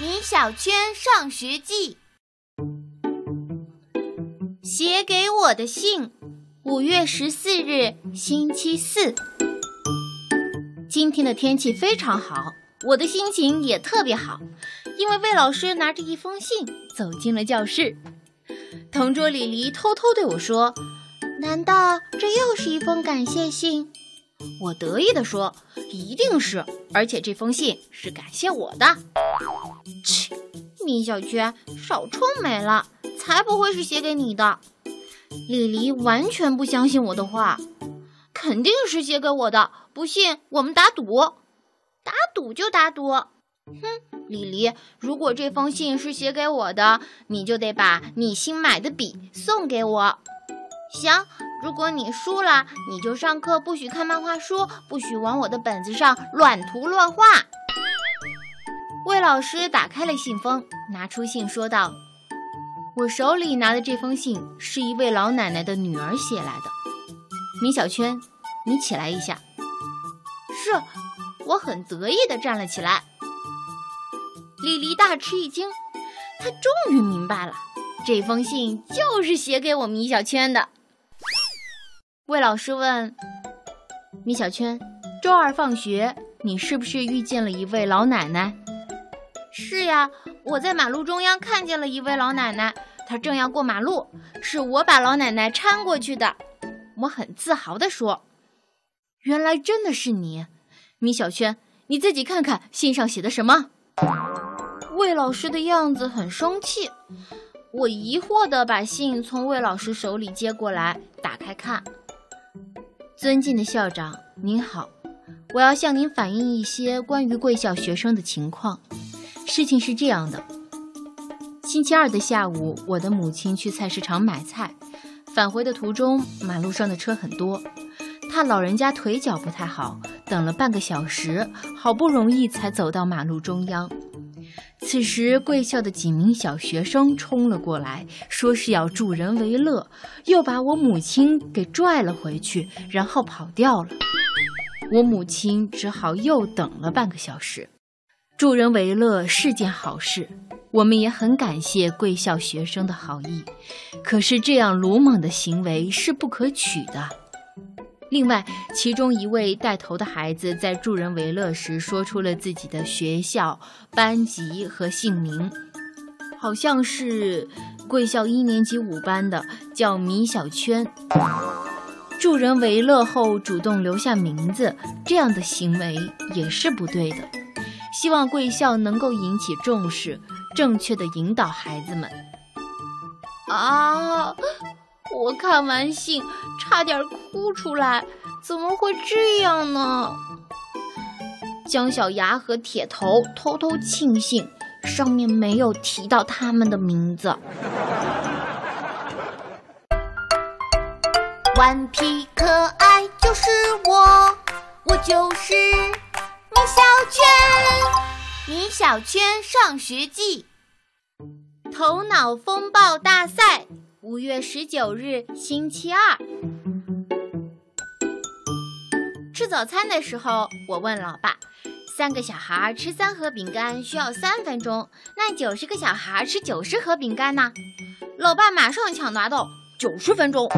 米小圈上学记》，写给我的信，五月十四日，星期四。今天的天气非常好，我的心情也特别好，因为魏老师拿着一封信走进了教室。同桌李黎偷偷对我说：“难道这又是一封感谢信？”我得意地说：“一定是，而且这封信是感谢我的。”切，米小圈，少臭美了，才不会是写给你的。李黎完全不相信我的话，肯定是写给我的。不信，我们打赌，打赌就打赌。哼，李黎，如果这封信是写给我的，你就得把你新买的笔送给我。行。如果你输了，你就上课不许看漫画书，不许往我的本子上乱涂乱画。魏老师打开了信封，拿出信说道：“我手里拿的这封信是一位老奶奶的女儿写来的。”米小圈，你起来一下。是，我很得意地站了起来。李黎大吃一惊，他终于明白了，这封信就是写给我米小圈的。魏老师问米小圈：“周二放学，你是不是遇见了一位老奶奶？”“是呀，我在马路中央看见了一位老奶奶，她正要过马路，是我把老奶奶搀过去的。”我很自豪地说：“原来真的是你，米小圈，你自己看看信上写的什么。”魏老师的样子很生气，我疑惑地把信从魏老师手里接过来，打开看。尊敬的校长，您好，我要向您反映一些关于贵校学生的情况。事情是这样的：星期二的下午，我的母亲去菜市场买菜，返回的途中，马路上的车很多，她老人家腿脚不太好，等了半个小时，好不容易才走到马路中央。此时，贵校的几名小学生冲了过来，说是要助人为乐，又把我母亲给拽了回去，然后跑掉了。我母亲只好又等了半个小时。助人为乐是件好事，我们也很感谢贵校学生的好意，可是这样鲁莽的行为是不可取的。另外，其中一位带头的孩子在助人为乐时，说出了自己的学校、班级和姓名，好像是贵校一年级五班的，叫米小圈。助人为乐后主动留下名字，这样的行为也是不对的。希望贵校能够引起重视，正确的引导孩子们。啊！我看完信，差点哭出来，怎么会这样呢？姜小牙和铁头偷偷庆幸，上面没有提到他们的名字。顽皮可爱就是我，我就是米小圈。米小圈上学记，头脑风暴大赛。五月十九日，星期二，吃早餐的时候，我问老爸：“三个小孩吃三盒饼干需要三分钟，那九十个小孩吃九十盒饼干呢？”老爸马上抢答道：“九十分钟。”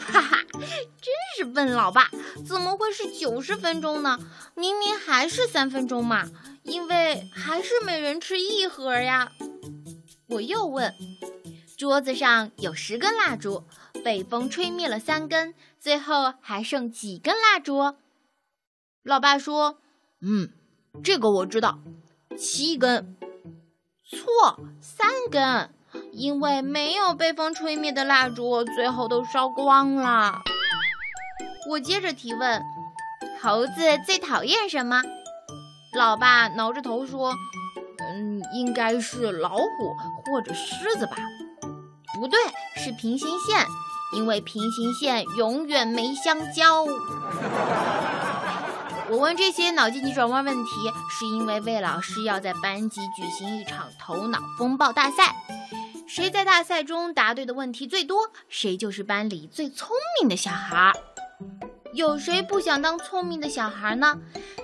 哈哈，真是笨老爸！怎么会是九十分钟呢？明明还是三分钟嘛，因为还是每人吃一盒呀。我又问。桌子上有十根蜡烛，被风吹灭了三根，最后还剩几根蜡烛？老爸说：“嗯，这个我知道，七根。”错，三根，因为没有被风吹灭的蜡烛最后都烧光了。我接着提问：“猴子最讨厌什么？”老爸挠着头说：“嗯，应该是老虎或者狮子吧。”不对，是平行线，因为平行线永远没相交。我问这些脑筋急转弯问题，是因为魏老师要在班级举行一场头脑风暴大赛，谁在大赛中答对的问题最多，谁就是班里最聪明的小孩儿。有谁不想当聪明的小孩呢？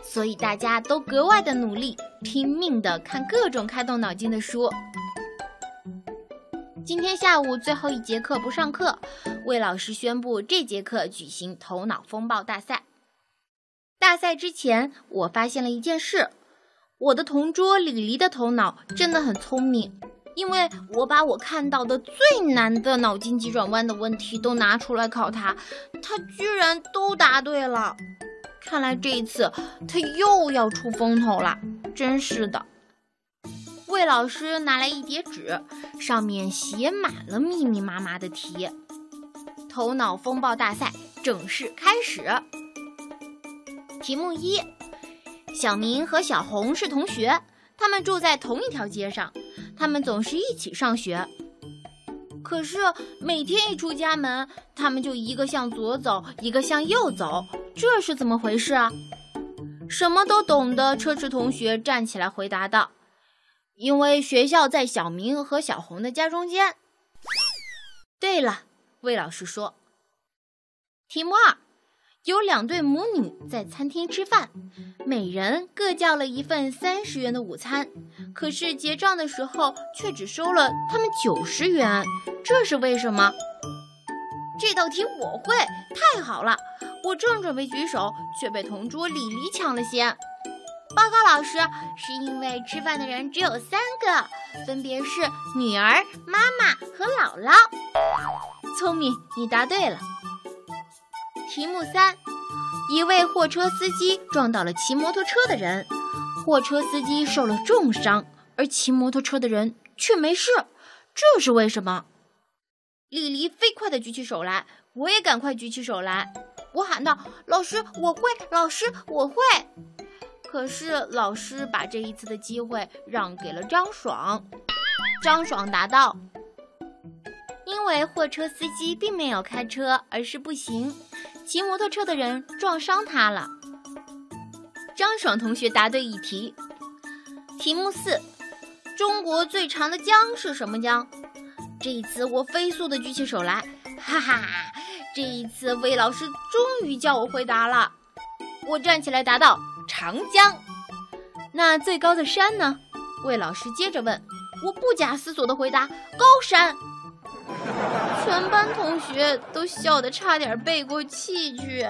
所以大家都格外的努力，拼命的看各种开动脑筋的书。今天下午最后一节课不上课，魏老师宣布这节课举行头脑风暴大赛。大赛之前，我发现了一件事：我的同桌李黎的头脑真的很聪明。因为我把我看到的最难的脑筋急转弯的问题都拿出来考他，他居然都答对了。看来这一次他又要出风头了，真是的。魏老师拿来一叠纸，上面写满了密密麻麻的题。头脑风暴大赛正式开始。题目一：小明和小红是同学，他们住在同一条街上。他们总是一起上学，可是每天一出家门，他们就一个向左走，一个向右走，这是怎么回事啊？什么都懂的车迟同学站起来回答道：“因为学校在小明和小红的家中间。”对了，魏老师说：“题目二。”有两对母女在餐厅吃饭，每人各叫了一份三十元的午餐，可是结账的时候却只收了他们九十元，这是为什么？这道题我会，太好了！我正准备举手，却被同桌李黎抢了先。报告老师，是因为吃饭的人只有三个，分别是女儿、妈妈和姥姥。聪明，你答对了。题目三：一位货车司机撞到了骑摩托车的人，货车司机受了重伤，而骑摩托车的人却没事，这是为什么？丽丽飞快地举起手来，我也赶快举起手来。我喊道：“老师，我会！老师，我会！”可是老师把这一次的机会让给了张爽。张爽答道：“因为货车司机并没有开车，而是步行。”骑摩托车的人撞伤他了。张爽同学答对一题。题目四：中国最长的江是什么江？这一次我飞速的举起手来，哈哈！这一次魏老师终于叫我回答了。我站起来答道：长江。那最高的山呢？魏老师接着问。我不假思索的回答：高山。全班同学都笑得差点背过气去。